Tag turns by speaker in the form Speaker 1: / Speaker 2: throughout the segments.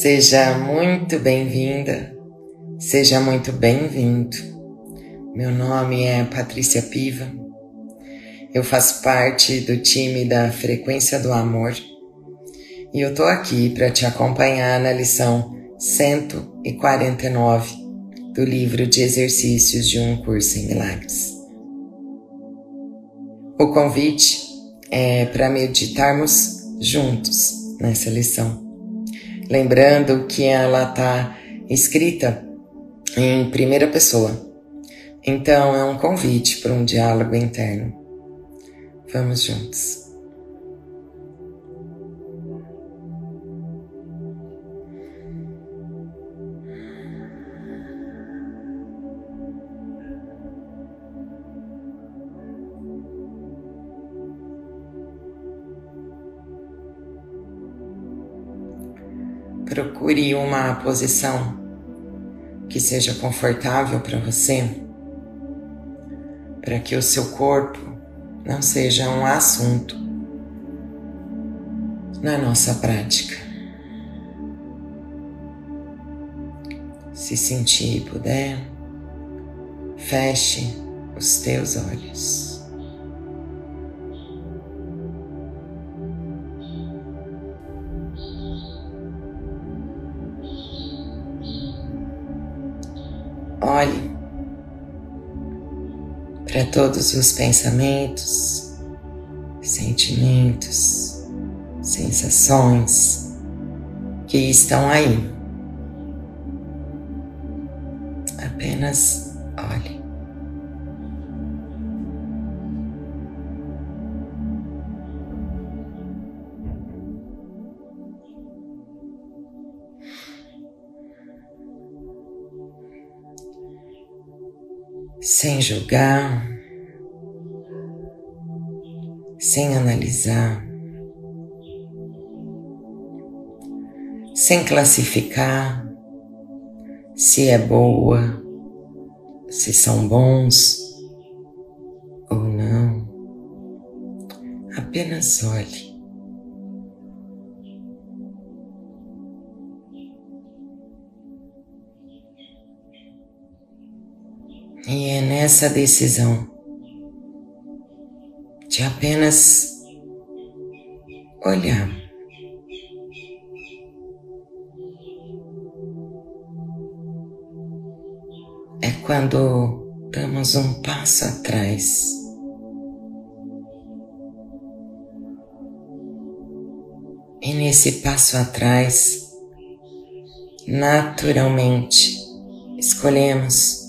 Speaker 1: Seja muito bem-vinda, seja muito bem-vindo. Meu nome é Patrícia Piva, eu faço parte do time da Frequência do Amor e eu tô aqui para te acompanhar na lição 149 do livro de exercícios de um curso em milagres. O convite é para meditarmos juntos nessa lição lembrando que ela está escrita em primeira pessoa. Então é um convite para um diálogo interno. Vamos juntos. Procure uma posição que seja confortável para você, para que o seu corpo não seja um assunto na nossa prática. Se sentir e puder, feche os teus olhos. Olhe para todos os pensamentos, sentimentos, sensações que estão aí. Apenas sem julgar, sem analisar, sem classificar se é boa, se são bons ou não. Apenas olhe. E é nessa decisão de apenas olhar. É quando damos um passo atrás. E nesse passo atrás, naturalmente, escolhemos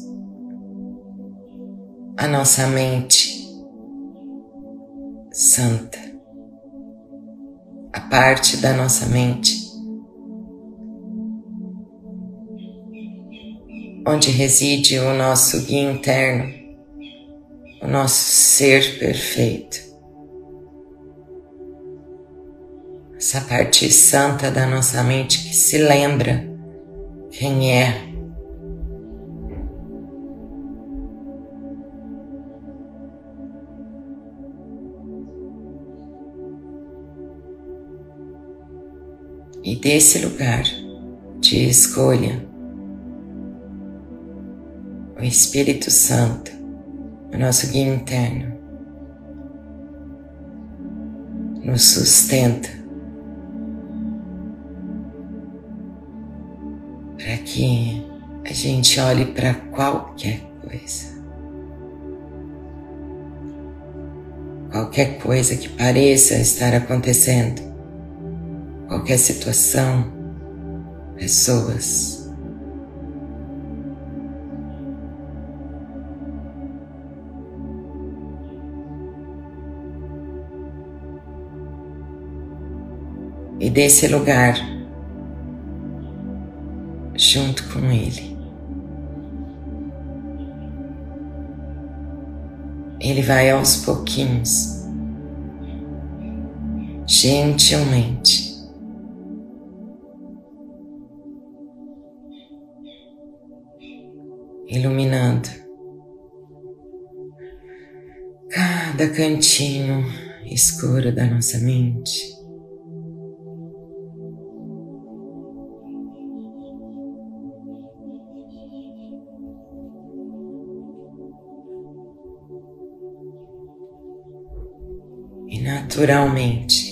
Speaker 1: a nossa mente santa, a parte da nossa mente onde reside o nosso guia interno, o nosso ser perfeito. Essa parte santa da nossa mente que se lembra quem é e desse lugar de escolha, o Espírito Santo, o nosso guia interno, nos sustenta para que a gente olhe para qualquer coisa. Qualquer coisa que pareça estar acontecendo qualquer situação, pessoas. E desse lugar, junto com Ele. Ele vai aos pouquinhos, gentilmente, iluminando cada cantinho escuro da nossa mente. E naturalmente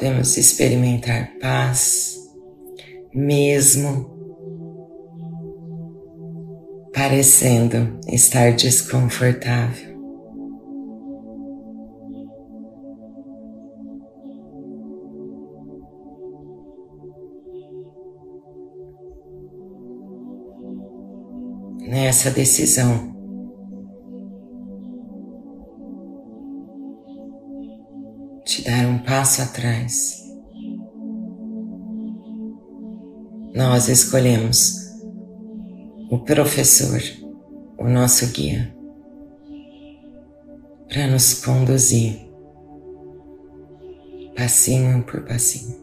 Speaker 1: podemos experimentar paz, mesmo parecendo estar desconfortável. Nessa decisão, dar um passo atrás. Nós escolhemos o professor, o nosso guia, para nos conduzir passinho por passinho.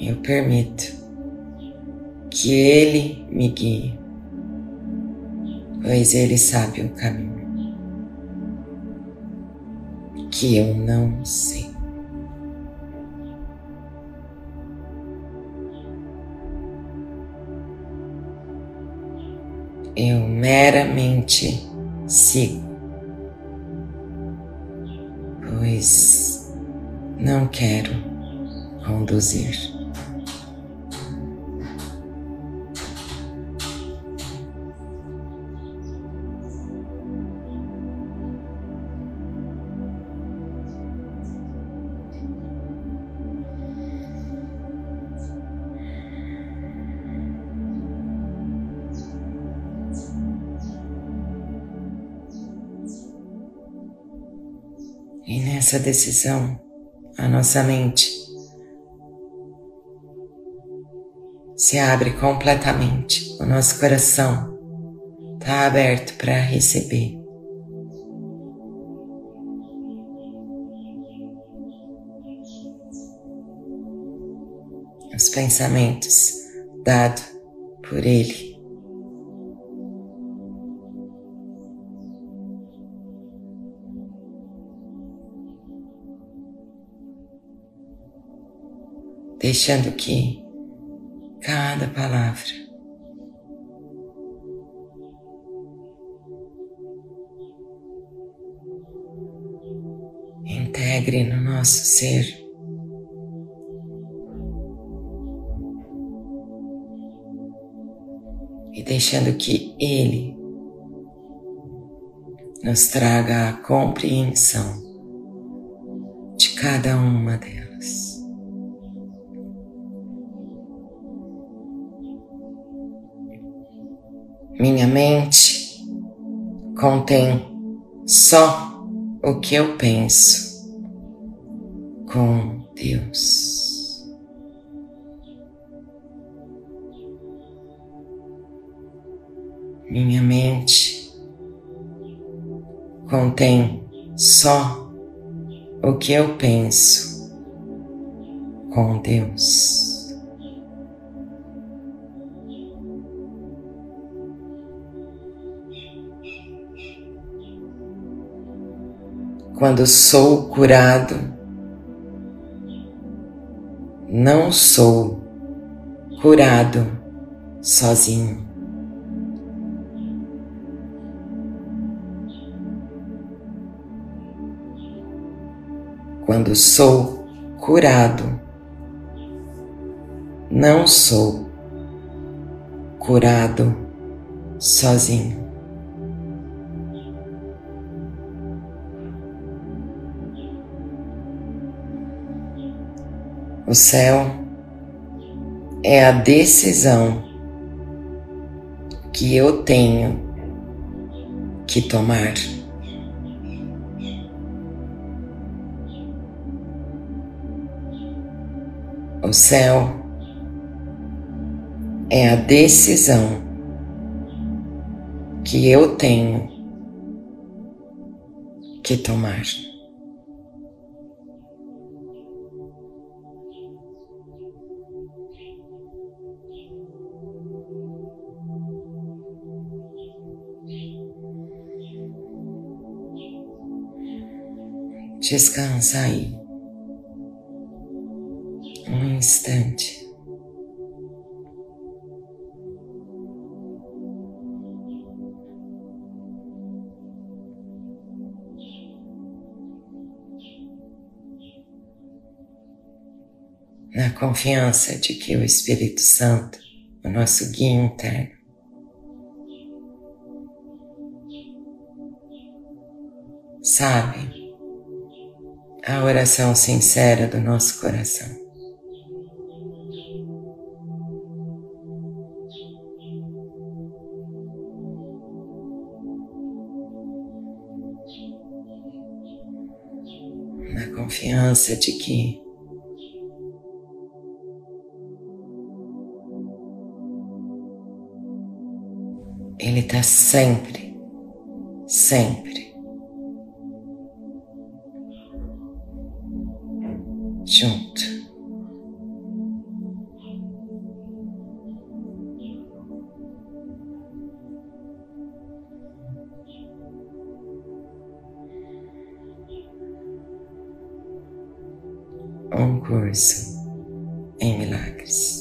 Speaker 1: Eu permito que Ele me guie, pois Ele sabe o caminho que eu não sei. Eu meramente sigo, pois não quero conduzir. E nessa decisão, a nossa mente se abre completamente, o nosso coração está aberto para receber. Os pensamentos dados por Ele. Deixando que cada palavra integre no nosso ser. E deixando que Ele nos traga a compreensão de cada uma delas. Minha mente contém só o que eu penso com Deus. Minha mente contém só o que eu penso com Deus. Quando sou curado, não sou curado sozinho. Quando sou curado, não sou curado sozinho. O céu é a decisão que eu tenho que tomar. O céu é a decisão que eu tenho que tomar. Descansa aí. Um instante. Na confiança de que o Espírito Santo, o nosso guia interno, sabe a oração sincera do nosso coração. Na confiança de que Ele está sempre, sempre junto. Um curso em milagres.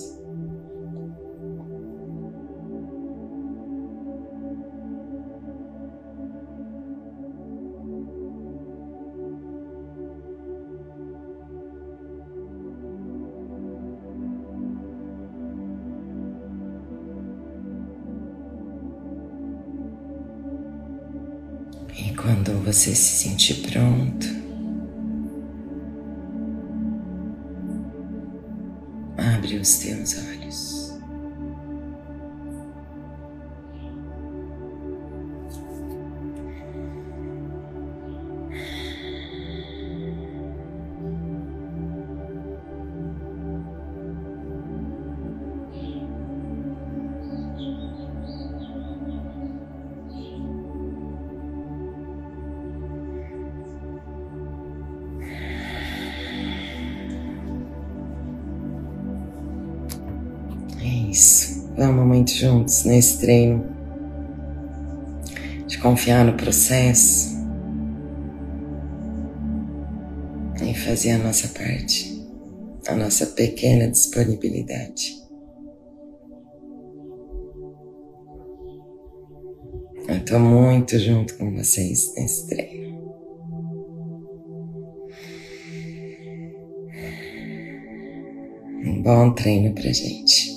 Speaker 1: Quando você se sentir pronto, abre os teus olhos. Muito juntos nesse treino de confiar no processo e fazer a nossa parte, a nossa pequena disponibilidade. Eu estou muito junto com vocês nesse treino. Um bom treino pra gente.